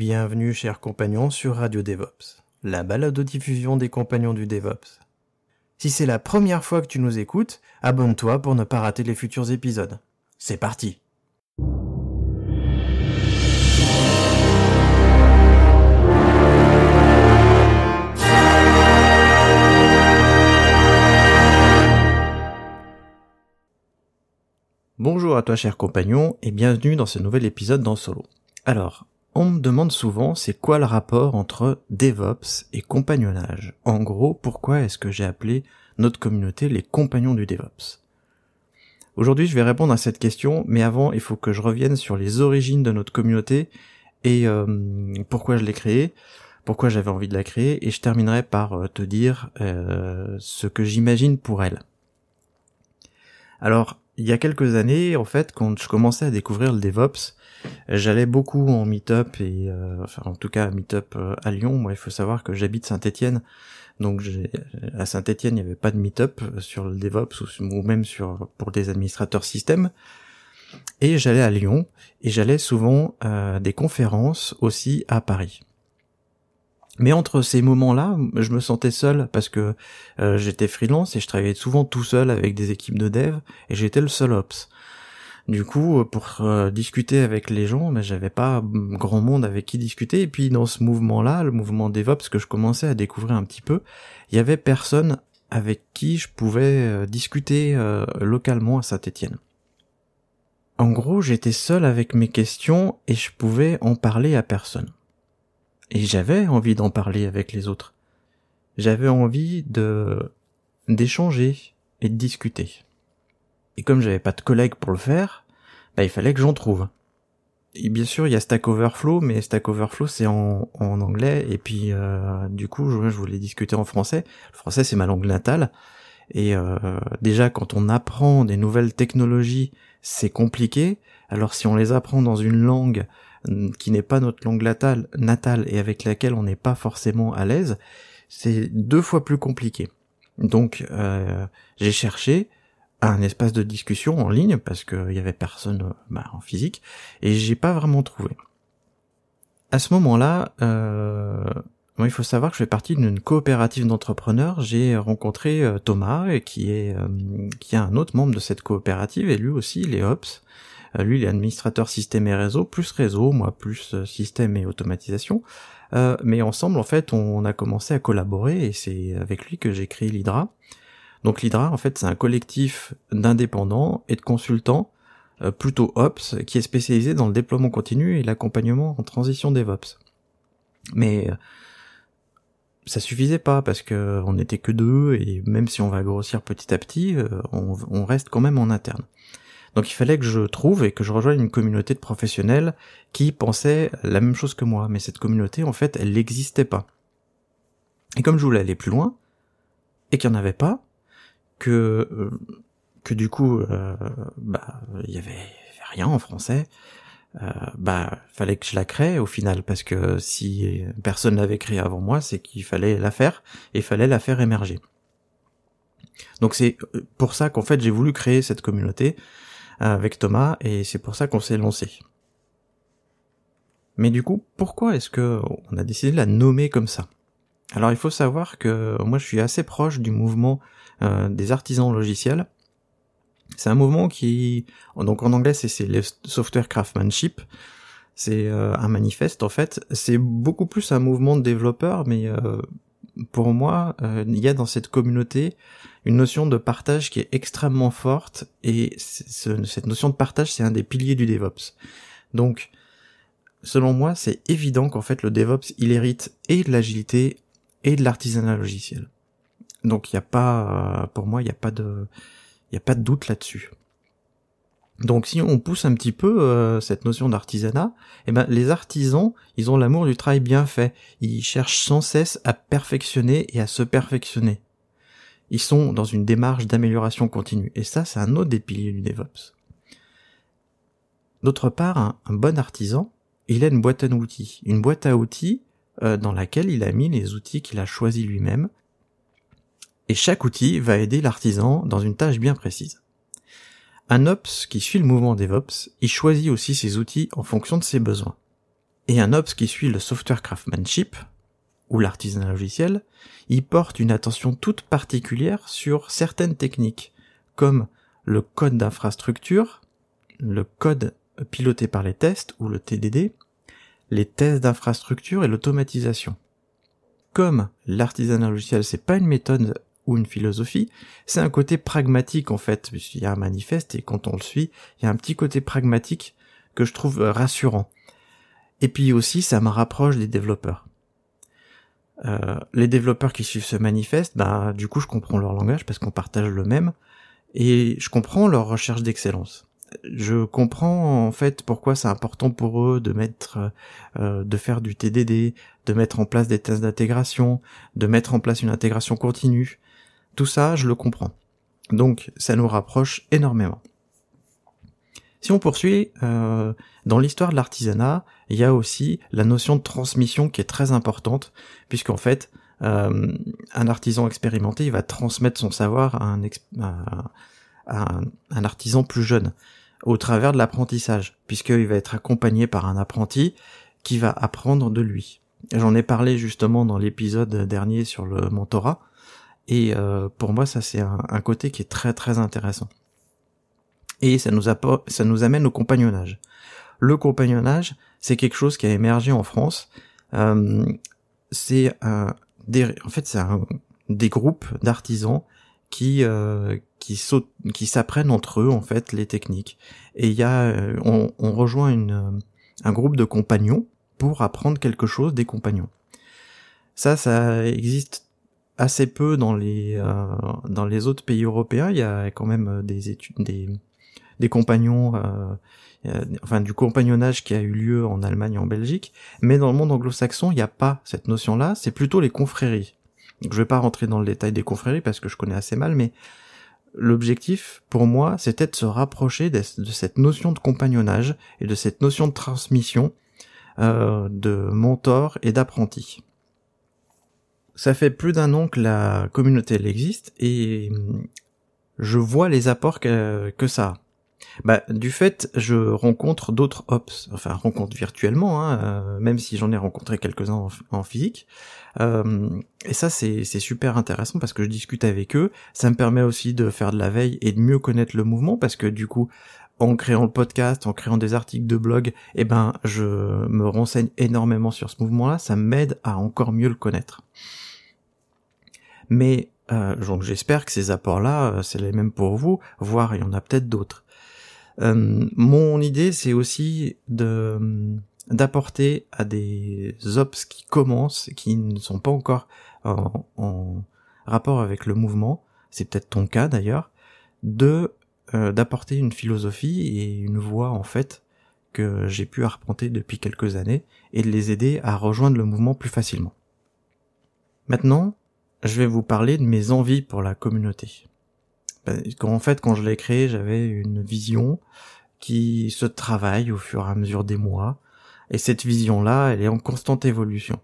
Bienvenue, chers compagnons, sur Radio DevOps, la balado-diffusion des compagnons du DevOps. Si c'est la première fois que tu nous écoutes, abonne-toi pour ne pas rater les futurs épisodes. C'est parti! Bonjour à toi cher compagnon et bienvenue dans ce nouvel épisode dans Solo. Alors, on me demande souvent c'est quoi le rapport entre DevOps et compagnonnage? En gros, pourquoi est-ce que j'ai appelé notre communauté les compagnons du DevOps? Aujourd'hui je vais répondre à cette question, mais avant il faut que je revienne sur les origines de notre communauté et euh, pourquoi je l'ai créée, pourquoi j'avais envie de la créer, et je terminerai par euh, te dire euh, ce que j'imagine pour elle. Alors, il y a quelques années, en fait, quand je commençais à découvrir le DevOps, j'allais beaucoup en meet-up et euh, enfin en tout cas meet-up euh, à Lyon. Moi, il faut savoir que j'habite Saint-Étienne, donc à Saint-Étienne, il n'y avait pas de meet-up sur le DevOps ou, même sur pour des administrateurs système. Et j'allais à Lyon et j'allais souvent à des conférences aussi à Paris. Mais entre ces moments-là, je me sentais seul parce que euh, j'étais freelance et je travaillais souvent tout seul avec des équipes de dev et j'étais le seul ops. Du coup, pour euh, discuter avec les gens, mais j'avais pas grand monde avec qui discuter. Et puis dans ce mouvement-là, le mouvement DevOps que je commençais à découvrir un petit peu, il y avait personne avec qui je pouvais euh, discuter localement à Saint-Étienne. En gros, j'étais seul avec mes questions et je pouvais en parler à personne. Et j'avais envie d'en parler avec les autres. J'avais envie de d'échanger et de discuter. Et comme j'avais pas de collègues pour le faire, bah, il fallait que j'en trouve. Et bien sûr, il y a Stack Overflow, mais Stack Overflow c'est en, en anglais, et puis euh, du coup, je, voulais discuter en français. Le français c'est ma langue natale, et euh, déjà quand on apprend des nouvelles technologies, c'est compliqué. Alors si on les apprend dans une langue qui n'est pas notre langue natale, natale et avec laquelle on n'est pas forcément à l'aise, c'est deux fois plus compliqué. Donc euh, j'ai cherché un espace de discussion en ligne parce qu'il y avait personne bah, en physique et j'ai pas vraiment trouvé. À ce moment-là, euh, il faut savoir que je fais partie d'une coopérative d'entrepreneurs. J'ai rencontré euh, Thomas qui est euh, qui est un autre membre de cette coopérative et lui aussi il est ops. Euh, lui, il est administrateur système et réseau, plus réseau, moi plus euh, système et automatisation. Euh, mais ensemble, en fait, on a commencé à collaborer et c'est avec lui que j'ai créé l'Hydra. Donc l'Hydra, en fait, c'est un collectif d'indépendants et de consultants, plutôt Ops, qui est spécialisé dans le déploiement continu et l'accompagnement en transition DevOps. Mais ça suffisait pas parce que on n'était que deux et même si on va grossir petit à petit, on reste quand même en interne. Donc il fallait que je trouve et que je rejoigne une communauté de professionnels qui pensaient la même chose que moi, mais cette communauté en fait elle n'existait pas. Et comme je voulais aller plus loin, et qu'il n'y en avait pas, que euh, que du coup euh, bah il y avait rien en français, euh, bah fallait que je la crée au final parce que si personne l'avait créée avant moi, c'est qu'il fallait la faire et fallait la faire émerger. Donc c'est pour ça qu'en fait j'ai voulu créer cette communauté avec Thomas et c'est pour ça qu'on s'est lancé. Mais du coup, pourquoi est-ce que on a décidé de la nommer comme ça? Alors il faut savoir que moi je suis assez proche du mouvement euh, des artisans logiciels. C'est un mouvement qui, donc en anglais c'est le software craftsmanship. C'est euh, un manifeste en fait. C'est beaucoup plus un mouvement de développeurs, mais euh, pour moi, il y a dans cette communauté une notion de partage qui est extrêmement forte et cette notion de partage c'est un des piliers du DevOps. Donc selon moi c'est évident qu'en fait le DevOps il hérite et de l'agilité et de l'artisanat logiciel. Donc il n'y a pas pour moi il n'y a pas de il y a pas de doute là-dessus. Donc si on pousse un petit peu euh, cette notion d'artisanat, eh ben les artisans, ils ont l'amour du travail bien fait. Ils cherchent sans cesse à perfectionner et à se perfectionner. Ils sont dans une démarche d'amélioration continue. Et ça, c'est un autre des piliers du DevOps. D'autre part, un, bon artisan, il a une boîte à outils. Une boîte à outils euh, dans laquelle il a mis les outils qu'il a choisis lui-même. Et chaque outil va aider l'artisan dans une tâche bien précise. Un Ops qui suit le mouvement DevOps, il choisit aussi ses outils en fonction de ses besoins. Et un Ops qui suit le software craftsmanship, ou l'artisanat logiciel, il porte une attention toute particulière sur certaines techniques, comme le code d'infrastructure, le code piloté par les tests, ou le TDD, les tests d'infrastructure et l'automatisation. Comme l'artisanat logiciel c'est pas une méthode une philosophie, c'est un côté pragmatique en fait, puisqu'il y a un manifeste et quand on le suit, il y a un petit côté pragmatique que je trouve euh, rassurant. Et puis aussi, ça me rapproche des développeurs. Euh, les développeurs qui suivent ce manifeste, bah du coup je comprends leur langage parce qu'on partage le même, et je comprends leur recherche d'excellence. Je comprends en fait pourquoi c'est important pour eux de mettre, euh, de faire du TDD, de mettre en place des tests d'intégration, de mettre en place une intégration continue, tout ça, je le comprends. Donc, ça nous rapproche énormément. Si on poursuit, euh, dans l'histoire de l'artisanat, il y a aussi la notion de transmission qui est très importante, puisqu'en fait, euh, un artisan expérimenté, il va transmettre son savoir à un, à un artisan plus jeune, au travers de l'apprentissage, puisqu'il va être accompagné par un apprenti qui va apprendre de lui. J'en ai parlé justement dans l'épisode dernier sur le mentorat, et euh, pour moi, ça c'est un, côté qui est très très intéressant. Et ça nous, ça nous amène au compagnonnage. Le compagnonnage, c'est quelque chose qui a émergé en France. Euh, c'est un, des, en fait, c'est un, des groupes d'artisans qui euh, qui qui s'apprennent entre eux en fait les techniques. Et il y a, euh, on, on rejoint une, un groupe de compagnons pour apprendre quelque chose des compagnons. Ça, ça existe assez peu dans les euh, dans les autres pays européens. Il y a quand même euh, des études, des des compagnons, euh, enfin du compagnonnage qui a eu lieu en Allemagne et en Belgique, mais dans le monde anglo-saxon, il n'y a pas cette notion-là. C'est plutôt les confréries. Donc, je vais pas rentrer dans le détail des confréries parce que je connais assez mal, mais l'objectif pour moi, c'était de se rapprocher de, cette notion de compagnonnage et de cette notion de transmission euh, de mentor et d'apprenti ça fait plus d'un an que la communauté elle existe et hum, je vois les apports que, ça a. Bah, du fait, je rencontre d'autres ops, enfin rencontre virtuellement, hein, euh, même si j'en ai rencontré quelques-uns en, physique. Euh, et ça, c'est super intéressant parce que je discute avec eux. Ça me permet aussi de faire de la veille et de mieux connaître le mouvement parce que du coup, en créant le podcast, en créant des articles de blog, eh ben, je me renseigne énormément sur ce mouvement-là. Ça m'aide à encore mieux le connaître. Mais euh, donc j'espère que ces apports-là, euh, c'est les mêmes pour vous, voire il y en a peut-être d'autres. Euh, mon idée, c'est aussi de d'apporter à des ops qui commencent, qui ne sont pas encore en, en rapport avec le mouvement, c'est peut-être ton cas d'ailleurs, de d'apporter une philosophie et une voie en fait que j'ai pu arpenter depuis quelques années et de les aider à rejoindre le mouvement plus facilement. Maintenant, je vais vous parler de mes envies pour la communauté. En fait, quand je l'ai créé, j'avais une vision qui se travaille au fur et à mesure des mois, et cette vision-là, elle est en constante évolution.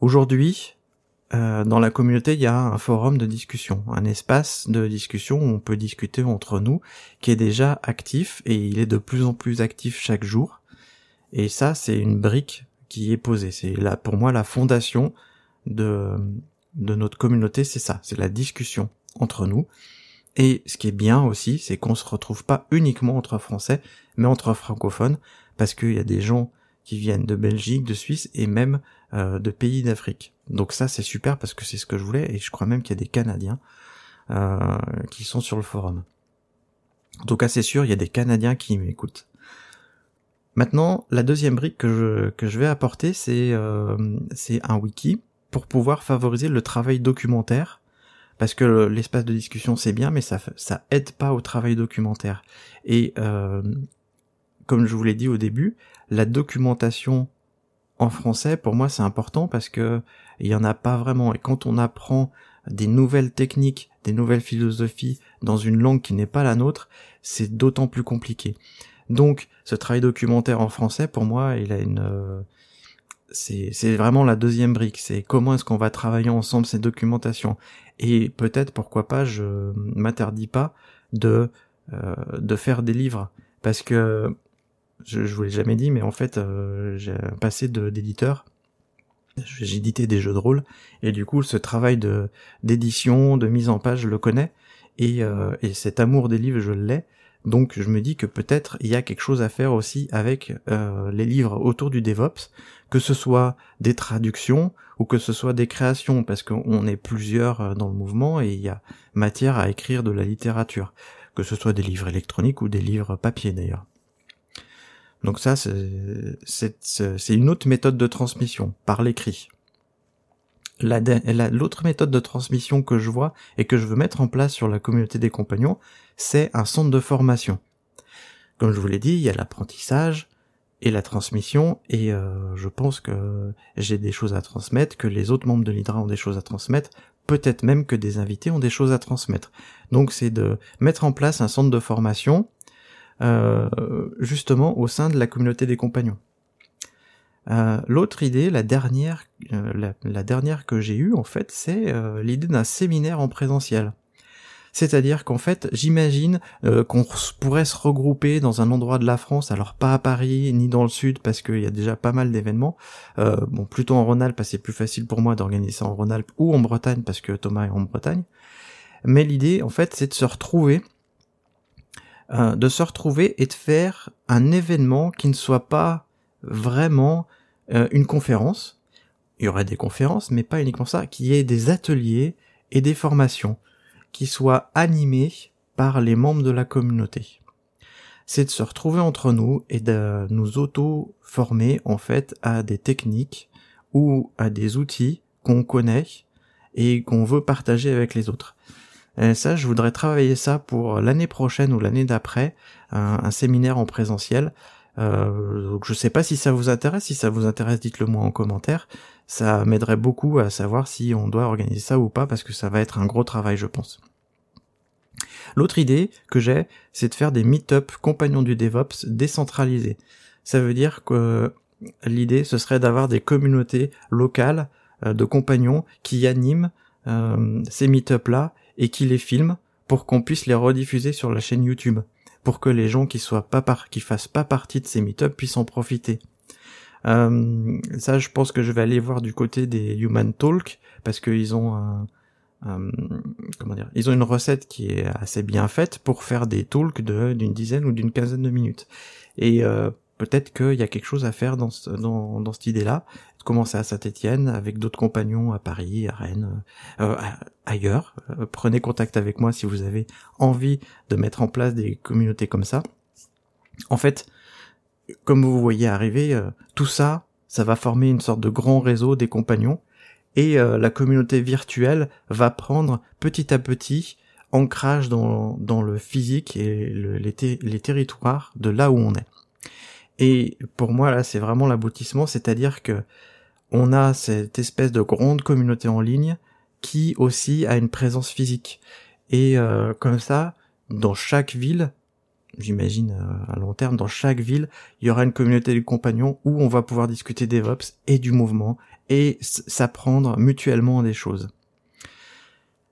Aujourd'hui, euh, dans la communauté, il y a un forum de discussion, un espace de discussion où on peut discuter entre nous, qui est déjà actif, et il est de plus en plus actif chaque jour. Et ça, c'est une brique qui est posée. C'est là, pour moi, la fondation de, de notre communauté, c'est ça, c'est la discussion entre nous. Et ce qui est bien aussi, c'est qu'on se retrouve pas uniquement entre français, mais entre francophones, parce qu'il y a des gens qui viennent de Belgique, de Suisse et même euh, de pays d'Afrique. Donc ça c'est super parce que c'est ce que je voulais et je crois même qu'il y a des Canadiens euh, qui sont sur le forum. En tout cas c'est sûr, il y a des Canadiens qui m'écoutent. Maintenant, la deuxième brique que je, que je vais apporter, c'est euh, c'est un wiki pour pouvoir favoriser le travail documentaire parce que l'espace de discussion c'est bien, mais ça ça aide pas au travail documentaire. Et euh, comme je vous l'ai dit au début, la documentation en français pour moi c'est important parce que il y en a pas vraiment. Et quand on apprend des nouvelles techniques, des nouvelles philosophies dans une langue qui n'est pas la nôtre, c'est d'autant plus compliqué. Donc, ce travail documentaire en français, pour moi, il a une, euh, c'est vraiment la deuxième brique. C'est comment est-ce qu'on va travailler ensemble ces documentations. Et peut-être, pourquoi pas, je m'interdis pas de euh, de faire des livres parce que je, je vous l'ai jamais dit, mais en fait, euh, j'ai passé d'éditeur. J'éditais des jeux de rôle et du coup, ce travail de d'édition, de mise en page, je le connais et, et cet amour des livres, je l'ai. Donc je me dis que peut-être il y a quelque chose à faire aussi avec euh, les livres autour du DevOps, que ce soit des traductions ou que ce soit des créations, parce qu'on est plusieurs euh, dans le mouvement et il y a matière à écrire de la littérature, que ce soit des livres électroniques ou des livres papier d'ailleurs. Donc ça, c'est une autre méthode de transmission, par l'écrit. L'autre méthode de transmission que je vois et que je veux mettre en place sur la communauté des compagnons, c'est un centre de formation. Comme je vous l'ai dit, il y a l'apprentissage et la transmission, et euh, je pense que j'ai des choses à transmettre, que les autres membres de l'Hydra ont des choses à transmettre, peut-être même que des invités ont des choses à transmettre. Donc c'est de mettre en place un centre de formation euh, justement au sein de la communauté des compagnons. Euh, l'autre idée, la dernière, la, dernière que j'ai eue en fait, c'est l'idée d'un séminaire en présentiel. C'est-à-dire qu'en fait, j'imagine qu'on pourrait se regrouper dans un endroit de la France, alors pas à Paris ni dans le sud parce qu'il y a déjà pas mal d'événements. bon, plutôt en Rhône-Alpes, c'est plus facile pour moi d'organiser ça en Rhône-Alpes ou en Bretagne parce que Thomas est en Bretagne. Mais l'idée, en fait, c'est de se retrouver, de se retrouver et de faire un événement qui ne soit pas vraiment euh, une conférence, il y aurait des conférences, mais pas uniquement ça, qui ait des ateliers et des formations qui soient animés par les membres de la communauté. C'est de se retrouver entre nous et de nous auto-former en fait à des techniques ou à des outils qu'on connaît et qu'on veut partager avec les autres. Et ça, je voudrais travailler ça pour l'année prochaine ou l'année d'après, un, séminaire en présentiel euh, donc je sais pas si ça vous intéresse. Si ça vous intéresse, dites-le moi en commentaire. Ça m'aiderait beaucoup à savoir si on doit organiser ça ou pas, parce que ça va être un gros travail, je pense. L'autre idée que j'ai, c'est de faire des meet-up compagnons du DevOps décentralisés. Ça veut dire que l'idée, ce serait d'avoir des communautés locales euh, de compagnons qui animent euh, ces meet-up là et qui les filment pour qu'on puisse les rediffuser sur la chaîne YouTube pour que les gens qui soient pas par qui fassent pas partie de ces meet-up puissent en profiter. Euh, ça, je pense que je vais aller voir du côté des Human Talk parce qu'ils ont comment dire, ils ont une recette qui est assez bien faite pour faire des talks d'une dizaine ou d'une quinzaine de minutes. Et euh, peut-être qu'il y a quelque chose à faire dans, dans, dans cette idée-là, commencer à Saint-Étienne avec d'autres compagnons à Paris, à Rennes, euh, ailleurs. Euh, prenez contact avec moi si vous avez envie de mettre en place des communautés comme ça. En fait, comme vous voyez arriver, euh, tout ça, ça va former une sorte de grand réseau des compagnons et la communauté virtuelle va prendre petit à petit ancrage dans, dans le physique et le, les, les territoires de là où on est. Et pour moi là, c'est vraiment l'aboutissement, c'est-à-dire que on a cette espèce de grande communauté en ligne qui aussi a une présence physique. Et euh, comme ça, dans chaque ville, j'imagine euh, à long terme, dans chaque ville, il y aura une communauté de compagnons où on va pouvoir discuter DevOps et du mouvement et s'apprendre mutuellement des choses.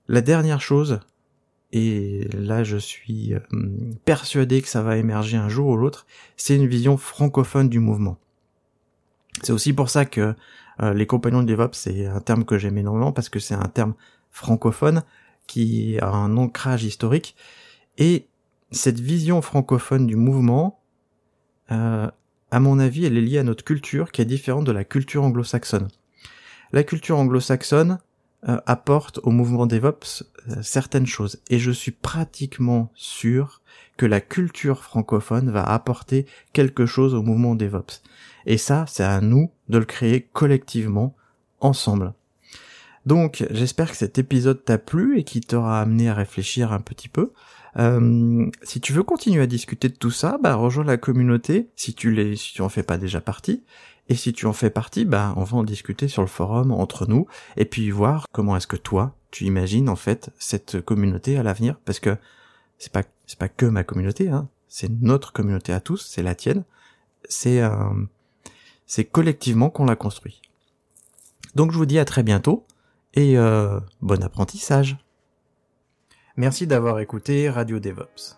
La dernière chose, et là je suis euh, persuadé que ça va émerger un jour ou l'autre, c'est une vision francophone du mouvement. C'est aussi pour ça que euh, les compagnons de DevOps, c'est un terme que j'aime énormément parce que c'est un terme francophone qui a un ancrage historique. Et cette vision francophone du mouvement, euh, à mon avis, elle est liée à notre culture qui est différente de la culture anglo-saxonne. La culture anglo-saxonne euh, apporte au mouvement DevOps certaines choses. Et je suis pratiquement sûr que la culture francophone va apporter quelque chose au mouvement DevOps. Et ça, c'est à nous de le créer collectivement, ensemble. Donc j'espère que cet épisode t'a plu et qui t'aura amené à réfléchir un petit peu. Euh, si tu veux continuer à discuter de tout ça, bah rejoins la communauté si tu l'es, si tu en fais pas déjà partie. Et si tu en fais partie, bah on va en discuter sur le forum entre nous et puis voir comment est-ce que toi tu imagines en fait cette communauté à l'avenir parce que c'est pas c'est pas que ma communauté, hein, c'est notre communauté à tous, c'est la tienne. C'est euh, c'est collectivement qu'on l'a construit. Donc je vous dis à très bientôt et euh, bon apprentissage. Merci d'avoir écouté Radio DevOps.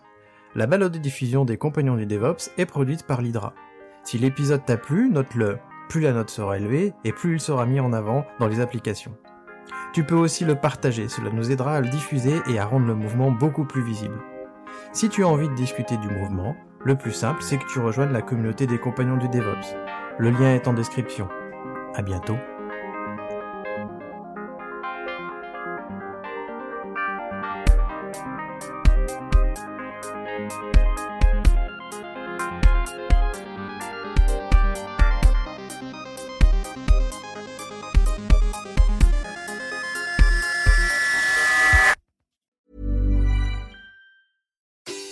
La balade de diffusion des compagnons du DevOps est produite par l'Hydra. Si l'épisode t'a plu, note-le. Plus la note sera élevée et plus il sera mis en avant dans les applications. Tu peux aussi le partager, cela nous aidera à le diffuser et à rendre le mouvement beaucoup plus visible. Si tu as envie de discuter du mouvement, le plus simple c'est que tu rejoignes la communauté des compagnons du DevOps. Le lien est en description. À bientôt.